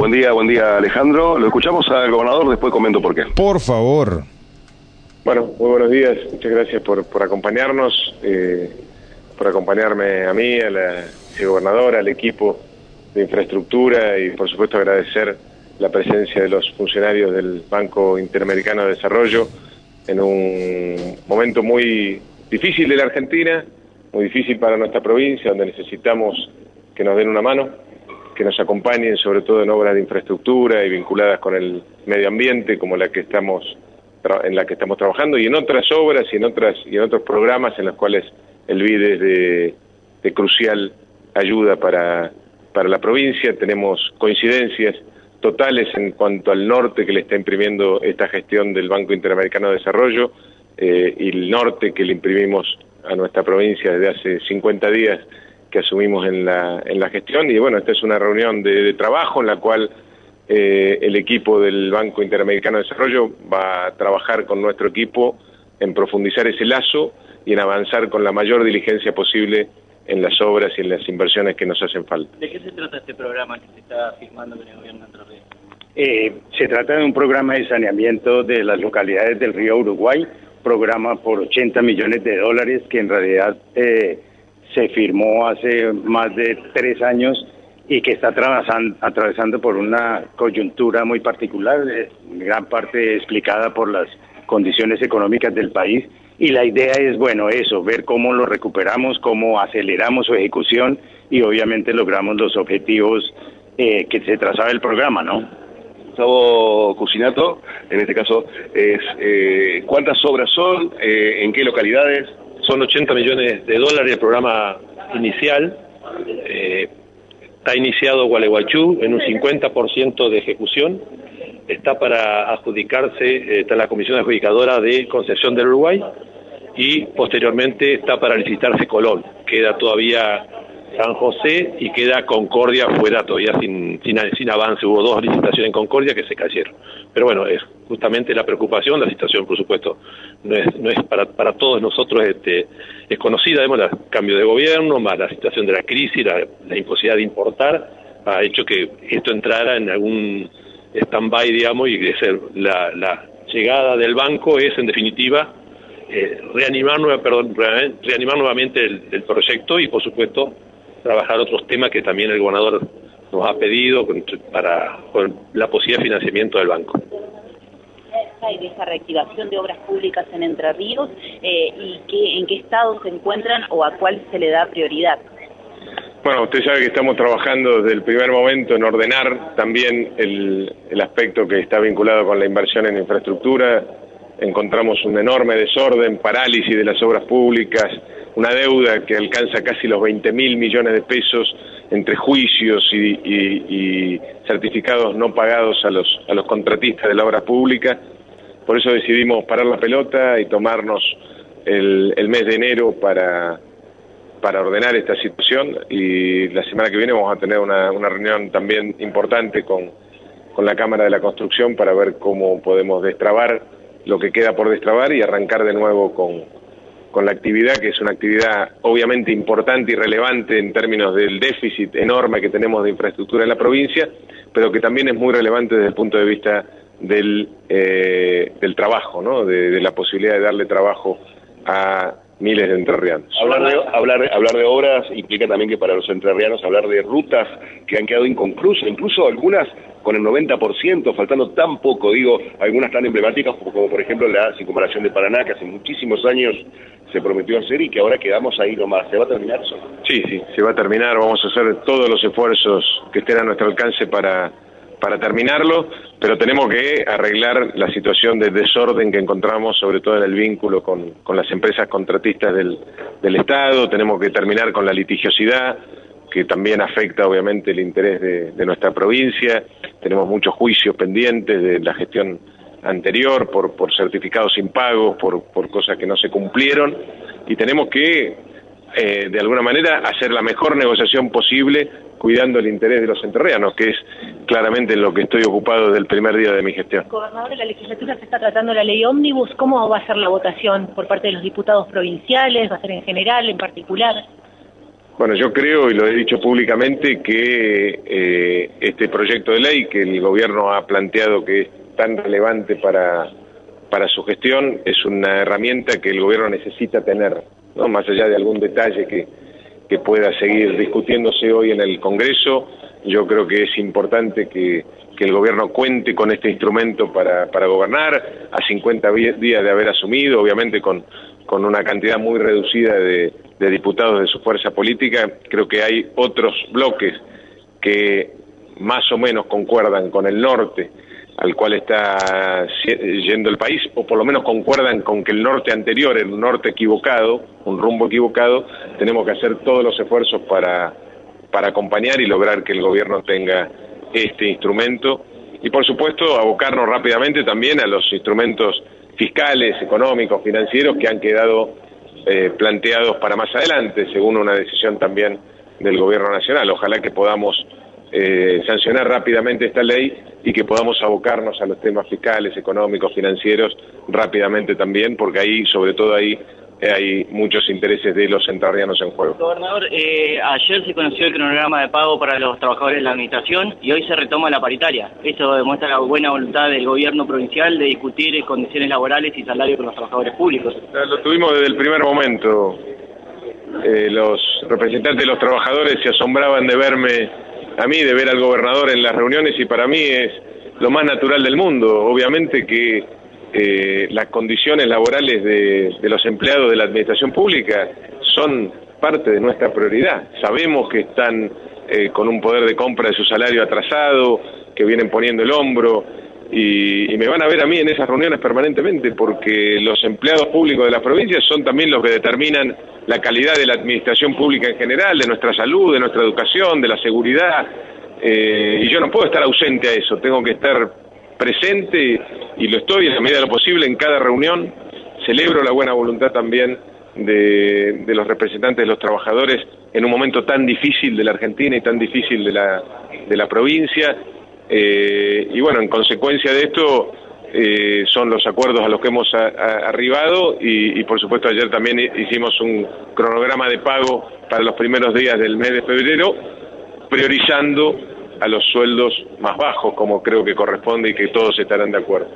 Buen día, buen día Alejandro. Lo escuchamos al gobernador, después comento por qué. Por favor. Bueno, muy buenos días. Muchas gracias por, por acompañarnos, eh, por acompañarme a mí, a la gobernadora, al equipo de infraestructura y por supuesto agradecer la presencia de los funcionarios del Banco Interamericano de Desarrollo en un momento muy difícil de la Argentina, muy difícil para nuestra provincia, donde necesitamos que nos den una mano, que nos acompañen sobre todo en obras de infraestructura y vinculadas con el medio ambiente, como la que estamos en la que estamos trabajando y en otras obras y en otras y en otros programas en los cuales el BID es de, crucial ayuda para para la provincia. Tenemos coincidencias totales en cuanto al norte que le está imprimiendo esta gestión del Banco Interamericano de Desarrollo eh, y el norte que le imprimimos a nuestra provincia desde hace 50 días que asumimos en la, en la gestión. Y bueno, esta es una reunión de, trabajo en la cual eh, el equipo del Banco Interamericano de Desarrollo va a trabajar con nuestro equipo en profundizar ese lazo y en avanzar con la mayor diligencia posible en las obras y en las inversiones que nos hacen falta. ¿De qué se trata este programa que se está firmando con el gobierno de eh, se trata de un programa de saneamiento de las localidades del río Uruguay, programa por 80 millones de dólares que en realidad eh, se firmó hace más de tres años y que está atravesando, atravesando por una coyuntura muy particular, eh, gran parte explicada por las condiciones económicas del país y la idea es, bueno, eso, ver cómo lo recuperamos, cómo aceleramos su ejecución y obviamente logramos los objetivos eh, que se trazaba el programa, ¿no? Gustavo Cusinato, en este caso, es eh, ¿cuántas obras son? Eh, ¿En qué localidades? Son 80 millones de dólares el programa inicial. está iniciado Gualeguaychú en un 50% de ejecución. Está para adjudicarse, está la comisión adjudicadora de Concepción del Uruguay y posteriormente está para licitarse Colón. Queda todavía San José y queda Concordia fuera todavía sin, sin, avance. Hubo dos licitaciones en Concordia que se cayeron. Pero bueno, es justamente la preocupación, la situación, por supuesto, no es, para, para todos nosotros este, es conocida, vemos el cambio de gobierno, más la situación de la crisis, la, la imposibilidad de importar, ha hecho que esto entrara en algún stand-by, digamos, y que la, la llegada del banco es, en definitiva, eh, reanimar, perdón, reanimar nuevamente el, proyecto y, por supuesto, trabajar otros temas que también el gobernador nos ha pedido para la posibilidad de financiamiento del banco y de esa reactivación de obras públicas en Entre Ríos eh, y qué, en qué estado se encuentran o a cuál se le da prioridad. Bueno, usted sabe que estamos trabajando desde el primer momento en ordenar también el, el aspecto que está vinculado con la inversión en infraestructura, encontramos un enorme desorden, parálisis de las obras públicas, una deuda que alcanza casi los 20 mil millones de pesos entre juicios y, certificados no pagados a los, a los contratistas de la obra pública. Por eso decidimos parar la pelota y tomarnos el, mes de enero para, para ordenar esta situación. Y la semana que viene vamos a tener una, una reunión también importante con, con la Cámara de la Construcción para ver cómo podemos destrabar lo que queda por destrabar y arrancar de nuevo con, con la actividad, que es una actividad obviamente importante y relevante en términos del déficit enorme que tenemos de infraestructura en la provincia, pero que también es muy relevante desde el punto de vista del, eh, del trabajo, ¿no? de, la posibilidad de darle trabajo a miles de entrerrianos. Hablar de, hablar, hablar de obras implica también que para los entrerrianos hablar de rutas que han quedado inconclusas, incluso algunas con el 90%, faltando tan poco, digo, algunas tan emblemáticas como, por ejemplo la circunvalación de Paraná, que hace muchísimos años se prometió hacer y que ahora quedamos ahí nomás. ¿Se va a terminar eso? Sí, sí, se va a terminar. Vamos a hacer todos los esfuerzos que estén a nuestro alcance para, para terminarlo, pero tenemos que arreglar la situación de desorden que encontramos, sobre todo en el vínculo con, con las empresas contratistas del, del Estado. Tenemos que terminar con la litigiosidad que también afecta obviamente el interés de, nuestra provincia. Tenemos muchos juicios pendientes de la gestión anterior por, por certificados impagos, por, por cosas que no se cumplieron y tenemos que, eh, de alguna manera, hacer la mejor negociación posible cuidando el interés de los entrerrianos, que es claramente en lo que estoy ocupado desde el primer día de mi gestión. Gobernador, la legislatura se está tratando la ley ómnibus. ¿Cómo va a ser la votación por parte de los diputados provinciales? ¿Va a ser en general, en particular? Bueno, yo creo y lo he dicho públicamente que eh, este proyecto de ley que el gobierno ha planteado que es tan relevante para, para su gestión es una herramienta que el gobierno necesita tener, ¿no? más allá de algún detalle que, que pueda seguir discutiéndose hoy en el Congreso. Yo creo que es importante que, que el gobierno cuente con este instrumento para, para gobernar a 50 días de haber asumido, obviamente con, con una cantidad muy reducida de, de diputados de su fuerza política. Creo que hay otros bloques que más o menos concuerdan con el norte al cual está yendo el país, o por lo menos concuerdan con que el norte anterior un norte equivocado, un rumbo equivocado, tenemos que hacer todos los esfuerzos para, para acompañar y lograr que el gobierno tenga este instrumento y por supuesto abocarnos rápidamente también a los instrumentos fiscales, económicos, financieros que han quedado eh, planteados para más adelante, según una decisión también del Gobierno Nacional. Ojalá que podamos eh, sancionar rápidamente esta ley y que podamos abocarnos a los temas fiscales, económicos, financieros rápidamente también, porque ahí, sobre todo ahí, hay muchos intereses de los entrerrianos en juego. Gobernador, eh, ayer se conoció el cronograma de pago para los trabajadores de la administración y hoy se retoma la paritaria. Eso demuestra la buena voluntad del gobierno provincial de discutir condiciones laborales y salarios con los trabajadores públicos. Lo tuvimos desde el primer momento. Eh, los representantes de los trabajadores se asombraban de verme a mí, de ver al gobernador en las reuniones y para mí es lo más natural del mundo. Obviamente que eh, las condiciones laborales de, los empleados de la administración pública son parte de nuestra prioridad. Sabemos que están eh, con un poder de compra de su salario atrasado, que vienen poniendo el hombro, y, me van a ver a mí en esas reuniones permanentemente, porque los empleados públicos de las provincias son también los que determinan la calidad de la administración pública en general, de nuestra salud, de nuestra educación, de la seguridad, eh, y yo no puedo estar ausente a eso, tengo que estar presente y lo estoy en la medida de lo posible en cada reunión. Celebro la buena voluntad también de, los representantes de los trabajadores en un momento tan difícil de la Argentina y tan difícil de la, de la provincia. Eh, y bueno, en consecuencia de esto eh, son los acuerdos a los que hemos arribado y, y, por supuesto ayer también hicimos un cronograma de pago para los primeros días del mes de febrero, priorizando a los sueldos más bajos, como creo que corresponde y que todos estarán de acuerdo.